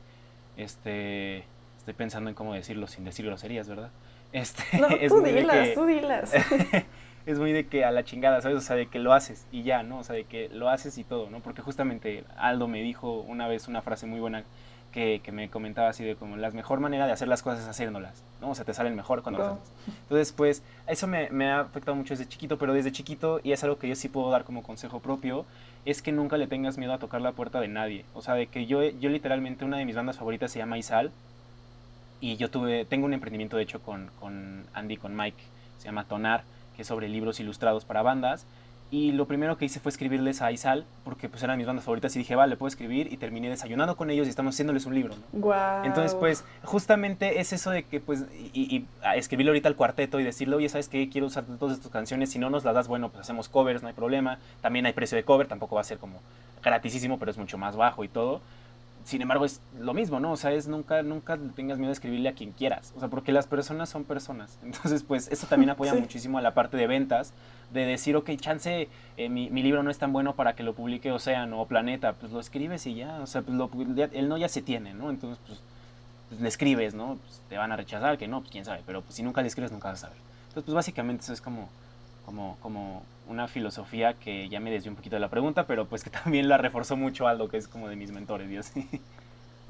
este, Estoy pensando en cómo decirlo sin decir groserías, ¿verdad? Este, no, es tú dilas, tú dilas. es muy de que a la chingada, ¿sabes? O sea, de que lo haces y ya, ¿no? O sea, de que lo haces y todo, ¿no? Porque justamente Aldo me dijo una vez una frase muy buena que, que me comentaba así de como la mejor manera de hacer las cosas es haciéndolas, ¿no? O sea, te salen mejor cuando las haces. Entonces, pues, eso me, me, ha afectado mucho desde chiquito, pero desde chiquito, y es algo que yo sí puedo dar como consejo propio, es que nunca le tengas miedo a tocar la puerta de nadie. O sea, de que yo, yo literalmente, una de mis bandas favoritas se llama Isal, y yo tuve, tengo un emprendimiento de hecho con, con Andy, con Mike, se llama Tonar, que es sobre libros ilustrados para bandas. Y lo primero que hice fue escribirles a Isal, porque pues eran mis bandas favoritas, y dije, vale, puedo escribir, y terminé desayunando con ellos y estamos haciéndoles un libro, ¿no? Entonces, pues, justamente es eso de que, pues, y, y escribirle ahorita al cuarteto y decirle, oye, ¿sabes qué? Quiero usar todas estas canciones, si no nos las das, bueno, pues hacemos covers, no hay problema. También hay precio de cover, tampoco va a ser como gratisísimo, pero es mucho más bajo y todo sin embargo, es lo mismo, ¿no? O sea, es nunca, nunca tengas miedo de escribirle a quien quieras. O sea, porque las personas son personas. Entonces, pues, eso también apoya muchísimo a la parte de ventas, de decir, ok, chance, eh, mi, mi, libro no es tan bueno para que lo publique Océano o Planeta. Pues lo escribes y ya. O sea, pues lo, el no ya se tiene, ¿no? Entonces, pues, pues le escribes, ¿no? Pues te van a rechazar, que no, pues quién sabe. Pero pues, si nunca le escribes, nunca vas a saber. Entonces, pues, básicamente eso es como, como, como una filosofía que ya me desvió un poquito de la pregunta, pero pues que también la reforzó mucho Aldo, que es como de mis mentores y así.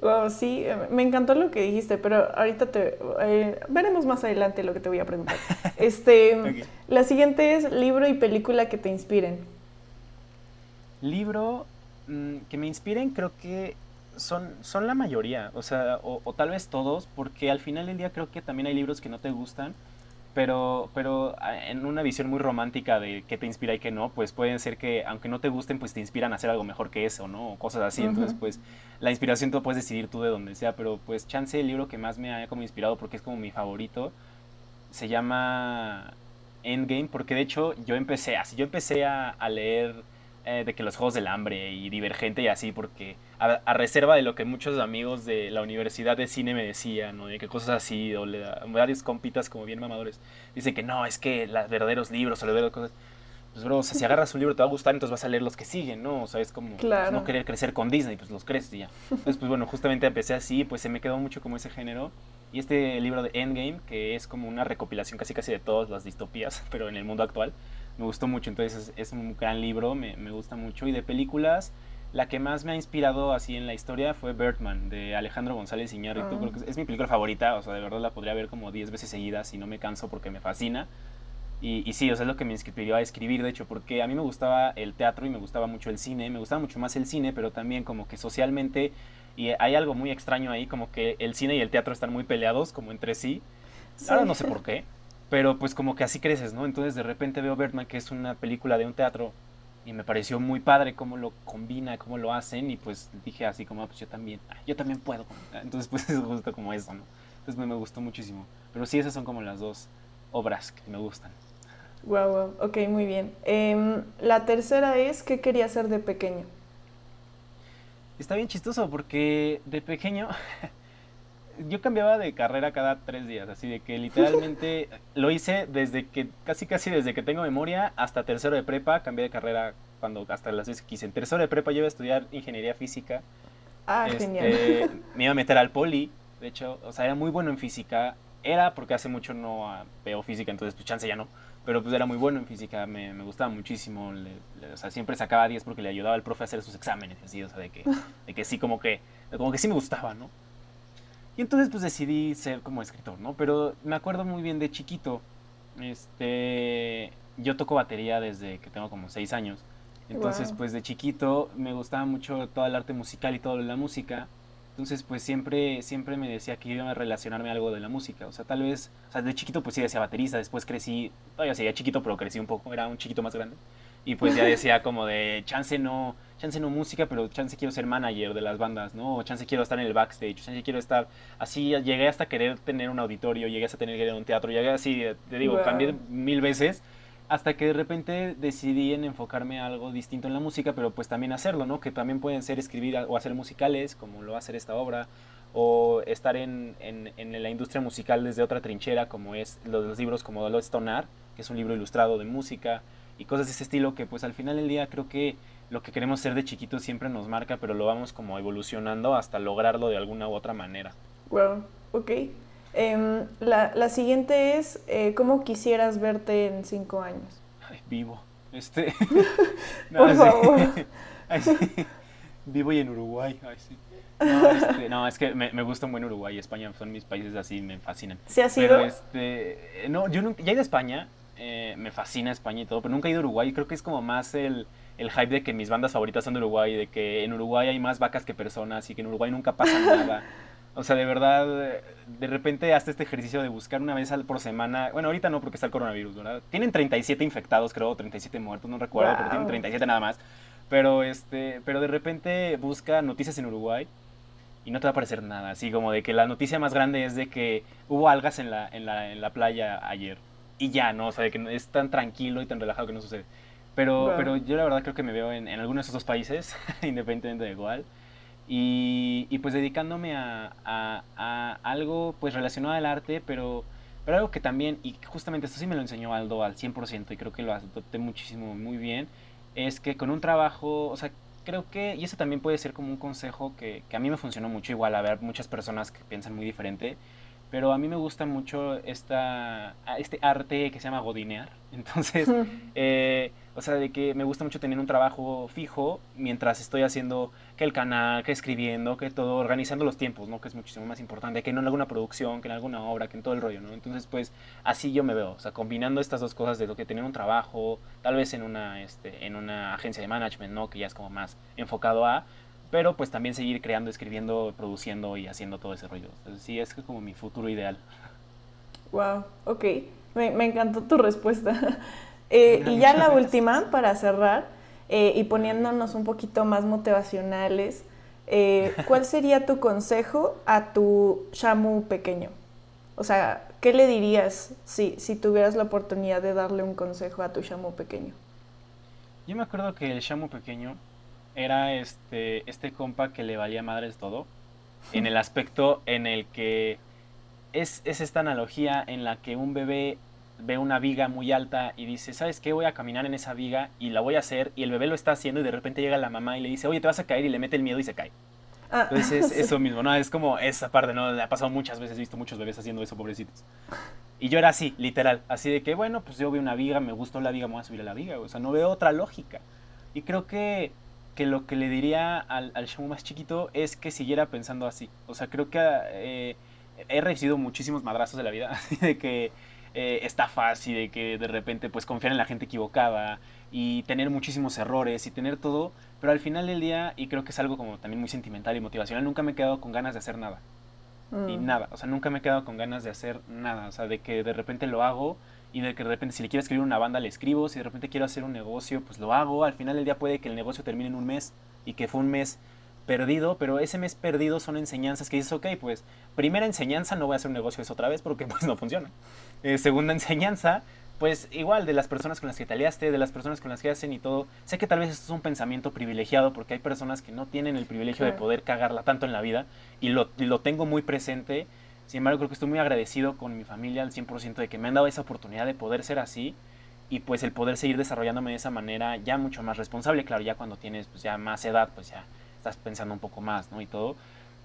Wow, sí, me encantó lo que dijiste, pero ahorita te eh, veremos más adelante lo que te voy a preguntar. Este, la siguiente es libro y película que te inspiren. Libro mm, que me inspiren, creo que son, son la mayoría, o sea, o, o, tal vez todos, porque al final del día creo que también hay libros que no te gustan, pero, pero ah, en una visión muy romántica de qué te inspira y qué no, pues pueden ser que, aunque no te gusten, pues te inspiran a hacer algo mejor que eso, ¿no? O cosas así. Entonces, pues la inspiración tú puedes decidir tú de donde sea, pero pues chance el libro que más me haya como inspirado porque es como mi favorito, se llama Endgame, porque de hecho yo empecé así, yo empecé a, a leer eh, de que los Juegos del Hambre y Divergente y así, porque a, reserva de lo que muchos amigos de la Universidad de Cine me decían, ¿no? De que cosas así, o le, varios compitas como bien mamadores, dicen que no, es que los verdaderos libros o los verdaderos cosas... Pues, bro, o sea, si agarras un libro te va a gustar, entonces vas a leer los que siguen, ¿no? O sea, es como pues, no querer crecer con Disney, pues los creces y ya. Entonces, pues bueno, justamente empecé así, pues se me quedó mucho como ese género. Y este libro de Endgame, que es como una recopilación casi casi de todas las distopías, pero en el mundo actual, me gustó mucho. Entonces es, un gran libro, me, me, gusta mucho. Y de películas, la que más me ha inspirado así en la historia fue Birdman, de Alejandro González Iñárritu. Ah. es mi película favorita, o sea, de verdad la podría ver como 10 veces seguidas y no me canso porque me fascina. Y, y, sí, o sea, es lo que me inspiró a escribir, de hecho, porque a mí me gustaba el teatro y me gustaba mucho el cine, me gustaba mucho más el cine, pero también como que socialmente, y hay algo muy extraño ahí, como que el cine y el teatro están muy peleados, como entre sí. Ahora no sé por qué, pero pues como que así creces, ¿no? Entonces de repente veo Birdman, que es una película de un teatro, y me pareció muy padre cómo lo combina, cómo lo hacen, y pues dije así como, ah, pues yo también, ah, yo también puedo. Entonces pues es justo como eso, ¿no? Entonces me, me gustó muchísimo. Pero sí, esas son como las dos obras que me gustan. Wow, wow, ok, muy bien. Em, la tercera es, ¿qué quería hacer de pequeño? Está bien chistoso porque de pequeño yo cambiaba de carrera cada tres días, así de que literalmente lo hice desde que, casi casi desde que tengo memoria hasta tercero de prepa, cambié de carrera cuando hasta las veces que quise. En tercero de prepa yo iba a estudiar ingeniería física. Ah, este, genial. Me iba a meter al poli, de hecho, o sea, era muy bueno en física. Era porque hace mucho no veo física, entonces pues chance ya no. Pero pues era muy bueno en física, me, me gustaba muchísimo. o sea, siempre sacaba 10 porque le ayudaba al profe a hacer sus exámenes, así, o sea, de que, de que sí, como que, como que sí me gustaba, ¿no? Y entonces pues decidí ser como escritor, ¿no? Pero me acuerdo muy bien de chiquito. Este, yo toco batería desde que tengo como seis años. Entonces pues de chiquito me gustaba mucho todo el arte musical y todo la música. Entonces pues siempre, siempre me decía que iba a relacionarme algo de la música. O sea, tal vez, o sea, de chiquito pues sí decía baterista, después crecí, todavía seguía chiquito, pero crecí un poco, era un chiquito más grande. Y pues ya decía como de, chance no, chance no música, pero chance quiero ser manager de las bandas, ¿no? O chance quiero estar en el backstage, chance quiero estar así, llegué hasta querer tener un auditorio, llegué hasta tener que ir a un teatro, llegué así, te digo, cambié mil veces hasta que de repente decidí en enfocarme a algo distinto en la música, pero pues también hacerlo, ¿no? Que también pueden ser escribir o hacer musicales, como lo va a hacer esta obra, o estar en, en, en la industria musical desde otra trinchera, como es los, los libros como Lo Stonar, que es un libro ilustrado de música, y cosas de ese estilo que pues al final del día creo que lo que queremos ser de chiquitos siempre nos marca, pero lo vamos como evolucionando hasta lograrlo de alguna u otra manera. Wow, ok. Em, la, la, siguiente es, eh, ¿cómo quisieras verte en cinco años? Ay, vivo. Este... Por favor. Vivo y en Uruguay. Ay, sí. No, este, no, es que me, me gusta muy Uruguay y España, son mis países así, me fascinan. ¿Se ha sido? este, no, yo nunca, ya he ido a España, eh, me fascina España y todo, pero nunca he ido a Uruguay. Creo que es como más el, el hype de que mis bandas favoritas son de Uruguay, de que en Uruguay hay más vacas que personas y que en Uruguay nunca pasa nada. O sea, de verdad, de repente hasta este ejercicio de buscar una vez por semana. Bueno, ahorita no porque está el coronavirus, ¿verdad? Tienen 37 infectados, creo, 37 muertos, no recuerdo, pero tienen 37 nada más. Pero, este, pero de repente busca noticias en Uruguay y no te va a aparecer nada. Así como de que la noticia más grande es de que hubo algas en la, en la, en la playa ayer y ya, ¿no? O sea, de que es tan tranquilo y tan relajado que no sucede. Pero, pero yo la verdad creo que me veo en, en algunos de esos dos países, independientemente de igual. Y, y pues dedicándome a, a, a, algo pues relacionado al arte, pero, pero algo que también, y justamente esto sí me lo enseñó Aldo al 100% y creo que lo adopté muchísimo, muy bien, es que con un trabajo, o sea, creo que, y eso también puede ser como un consejo que, que a mí me funcionó mucho, igual a ver muchas personas que piensan muy diferente, pero a mí me gusta mucho esta, este arte que se llama godinear. Entonces, eh, o sea, de que me gusta mucho tener un trabajo fijo mientras estoy haciendo que el canal, que escribiendo, que todo, organizando los tiempos, ¿no? Que es muchísimo más importante, que no en alguna producción, que en alguna obra, que en todo el rollo, ¿no? Entonces, pues, así yo me veo, o sea, combinando estas dos cosas de lo que tener un trabajo, tal vez en una, este, en una agencia de management, ¿no? Que ya es como más enfocado a, pero pues también seguir creando, escribiendo, produciendo y haciendo todo ese rollo. Entonces, sí, es como mi futuro ideal. Wow, ok. Me, me encantó tu respuesta. eh, y ya la última, para cerrar, eh, y poniéndonos un poquito más motivacionales, eh, ¿cuál sería tu consejo a tu chamu pequeño? O sea, ¿qué le dirías si, si tuvieras la oportunidad de darle un consejo a tu chamu pequeño? Yo me acuerdo que el Shamu pequeño era este, este compa que le valía madres todo, en el aspecto en el que es, es esta analogía en la que un bebé ve una viga muy alta y dice, ¿sabes qué? Voy a caminar en esa viga y la voy a hacer y el bebé lo está haciendo y de repente llega la mamá y le dice, oye, te vas a caer y le mete el miedo y se cae. Ah. Entonces es eso mismo, ¿no? Es como esa parte, ¿no? ha pasado muchas veces, he visto muchos bebés haciendo eso, pobrecitos. Y yo era así, literal, así de que, bueno, pues yo veo una viga, me gustó la viga, me voy a subir a la viga, o sea, no veo otra lógica. Y creo que, que lo que le diría al, al show más chiquito es que siguiera pensando así. O sea, creo que eh, he recibido muchísimos madrazos de la vida, de que eh, está fácil, de que de repente pues confiar en la gente equivocada y tener muchísimos errores y tener todo, pero al final del día, y creo que es algo como también muy sentimental y motivacional, nunca me he quedado con ganas de hacer nada. Y mm. nada, o sea, nunca me he quedado con ganas de hacer nada, o sea, de que de repente lo hago y de que de repente si le quiero escribir una banda le escribo, si de repente quiero hacer un negocio, pues lo hago, al final del día puede que el negocio termine en un mes y que fue un mes perdido, pero ese mes perdido son enseñanzas que dices, ok, pues primera enseñanza, no voy a hacer un negocio eso otra vez porque pues no funciona. Eh, segunda enseñanza, pues igual de las personas con las que te aliaste, de las personas con las que hacen y todo. Sé que tal vez esto es un pensamiento privilegiado porque hay personas que no tienen el privilegio de poder cagarla tanto en la vida y lo, lo tengo muy presente. Sin embargo, creo que estoy muy agradecido con mi familia al 100% de que me han dado esa oportunidad de poder ser así y pues el poder seguir desarrollándome de esa manera ya mucho más responsable. Claro, ya cuando tienes pues ya más edad, pues ya estás pensando un poco más, ¿no? Y todo.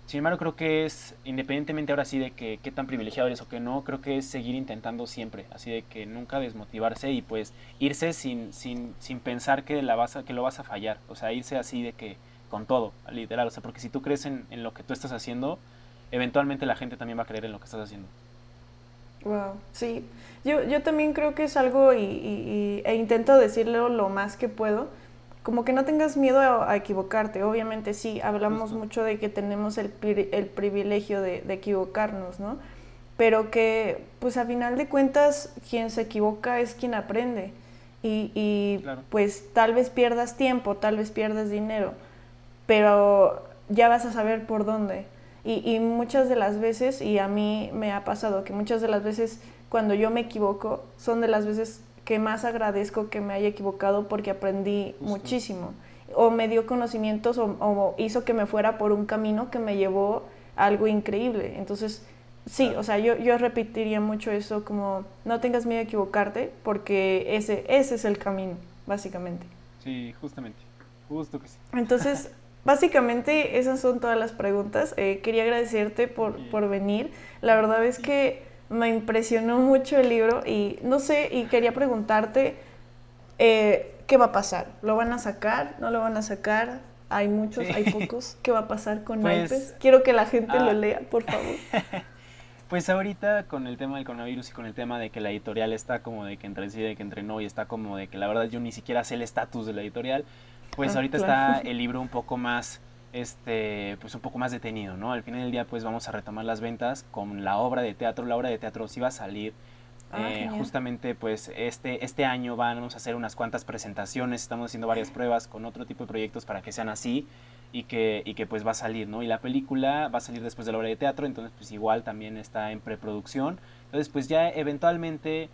Sin embargo, creo que es, independientemente ahora sí de que qué tan privilegiado eres o que no, creo que es seguir intentando siempre, así de que nunca desmotivarse y pues irse sin, sin, sin pensar que, la vas a, que lo vas a fallar, o sea, irse así de que con todo, literal, o sea, porque si tú crees en, en lo que tú estás haciendo, eventualmente la gente también va a creer en lo que estás haciendo. Wow, sí, yo, yo también creo que es algo y, y, e intento decirlo lo más que puedo, como que no tengas miedo a, equivocarte. Obviamente sí, hablamos mucho de que tenemos el, el privilegio de, equivocarnos, ¿no? Pero que, pues a final de cuentas, quien se equivoca es quien aprende. Y, y pues tal vez pierdas tiempo, tal vez pierdas dinero, pero ya vas a saber por dónde. Y, y muchas de las veces, y a mí me ha pasado que muchas de las veces cuando yo me equivoco, son de las veces que más agradezco que me haya equivocado porque aprendí muchísimo. O me dio conocimientos o, hizo que me fuera por un camino que me llevó a algo increíble. Entonces, sí, o sea, yo, yo repetiría mucho eso como no tengas miedo a equivocarte porque ese, ese es el camino, básicamente. Sí, justamente. Justo que sí. Entonces, básicamente esas son todas las preguntas. Eh, quería agradecerte por, por venir. La verdad es que me impresionó mucho el libro y no sé, y quería preguntarte, eh, ¿qué va a pasar? ¿Lo van a sacar? ¿No lo van a sacar? Hay muchos, hay pocos. ¿Qué va a pasar con pues, Quiero que la gente lo ah. lea, por favor. Pues ahorita con el tema del coronavirus y con el tema de que la editorial está como de que entre sí, de que entre no, y está como de que la verdad yo ni siquiera sé el estatus de la editorial, pues ah, ahorita está el libro un poco más este, pues un poco más detenido, ¿no? Al final del día, pues vamos a retomar las ventas con la obra de teatro. La obra de teatro sí va a salir. Ah, eh, justamente, pues este, este año vamos a hacer unas cuantas presentaciones. Estamos haciendo varias pruebas con otro tipo de proyectos para que sean así y que, y que pues va a salir, ¿no? Y la película va a salir después de la obra de teatro, entonces pues igual también está en preproducción. Entonces, pues ya eventualmente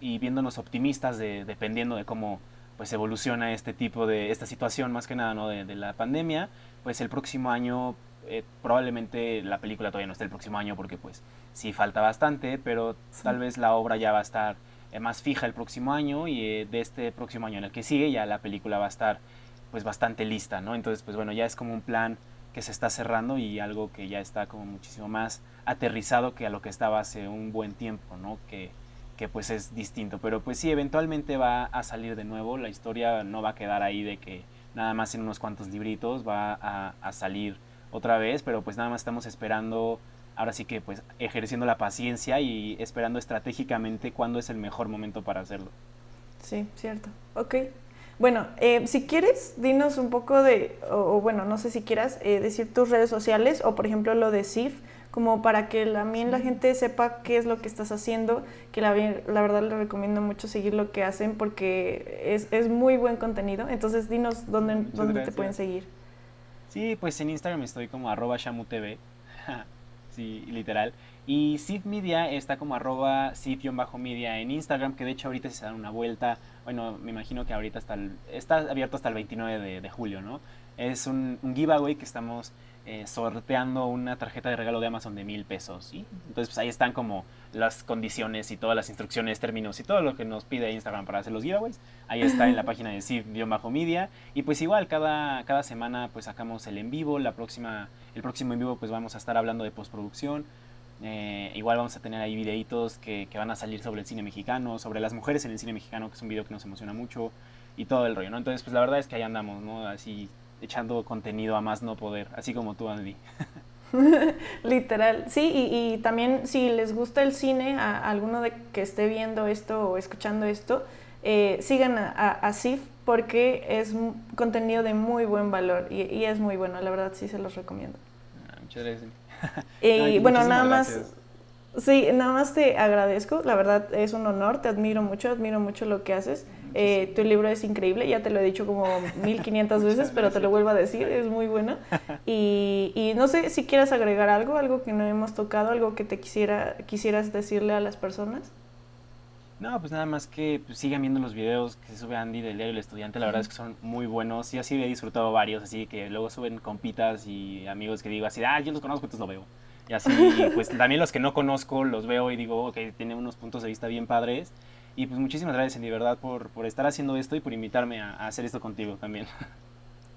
y viéndonos optimistas de, dependiendo de cómo pues evoluciona este tipo de esta situación más que nada no de, de la pandemia pues el próximo año, eh, probablemente la película todavía no esté el próximo año porque pues sí falta bastante, pero tal vez la obra ya va a estar eh, más fija el próximo año y eh, de este próximo año en el que sigue ya la película va a estar pues bastante lista, ¿no? Entonces pues bueno, ya es como un plan que se está cerrando y algo que ya está como muchísimo más aterrizado que a lo que estaba hace un buen tiempo, ¿no? Que, que pues es distinto, pero pues sí, eventualmente va a salir de nuevo, la historia no va a quedar ahí de que nada más en unos cuantos libritos va a, salir otra vez, pero pues nada más estamos esperando, ahora sí que pues ejerciendo la paciencia y esperando estratégicamente cuándo es el mejor momento para hacerlo. Sí, cierto. Ok. Bueno, eh, si quieres, dinos un poco de, o, bueno, no sé si quieras eh, decir tus redes sociales o por ejemplo lo de SIF, como para que también la gente sepa qué es lo que estás haciendo, que la, la verdad le recomiendo mucho seguir lo que hacen porque es, es muy buen contenido. Entonces dinos dónde, dónde te pueden seguir. Sí, pues en Instagram estoy como arroba shamutv. sí, literal. Y Sif Media está como arroba Sif-media en Instagram, que de hecho ahorita se dan una vuelta, bueno, me imagino que ahorita está, está abierto hasta el 29 de, julio, ¿no? Es un, un giveaway que estamos eh, sorteando una tarjeta de regalo de Amazon de mil pesos. ¿sí? Entonces, pues ahí están como las condiciones y todas las instrucciones, términos y todo lo que nos pide Instagram para hacer los giveaways. Ahí está en la página de Civ-Media. Y pues igual, cada, cada semana pues sacamos el en vivo. La próxima, el próximo en vivo pues vamos a estar hablando de postproducción. Eh, igual vamos a tener ahí videitos que, que, van a salir sobre el cine mexicano, sobre las mujeres en el cine mexicano, que es un video que nos emociona mucho y todo el rollo, ¿no? Entonces, pues la verdad es que ahí andamos, ¿no? Así echando contenido a más no poder, así como tú, Andy. Literal, sí, y, también si les gusta el cine, a, alguno de que esté viendo esto o escuchando esto, eh, sigan a, a, Sif porque es contenido de muy buen valor y, es muy bueno, la verdad sí se los recomiendo. Ah, muchas gracias. y bueno, nada más, sí, nada más te agradezco, la verdad es un honor, te admiro mucho, admiro mucho lo que haces. Eh, tu libro es increíble, ya te lo he dicho como 1500 veces, pero te lo vuelvo a decir, es muy bueno. Y, y, no sé si quieras agregar algo, algo que no hemos tocado, algo que te quisiera, quisieras decirle a las personas. No, pues nada más que pues, sigan viendo los videos que sube Andy del diario El Estudiante, la verdad es que son muy buenos. Y así he disfrutado varios, así que luego suben compitas y amigos que digo así, ah, yo los conozco, entonces lo veo. Y así, pues también los que no conozco los veo y digo, ok, tiene unos puntos de vista bien padres. Y pues muchísimas gracias, en verdad, por, por estar haciendo esto y por invitarme a, hacer esto contigo también.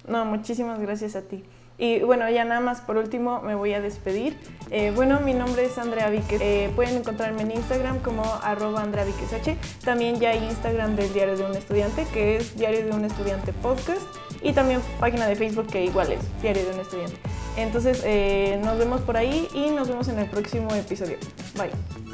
No, muchísimas gracias a ti. Y bueno, ya nada más por último me voy a despedir. Eh, bueno, mi nombre es Andrea Víquez. Eh, pueden encontrarme en Instagram como arroba Andrea H. También ya hay Instagram del Diario de un Estudiante, que es Diario de un Estudiante Podcast. Y también página de Facebook que igual es Diario de un Estudiante. Entonces, eh, nos vemos por ahí y nos vemos en el próximo episodio. Bye.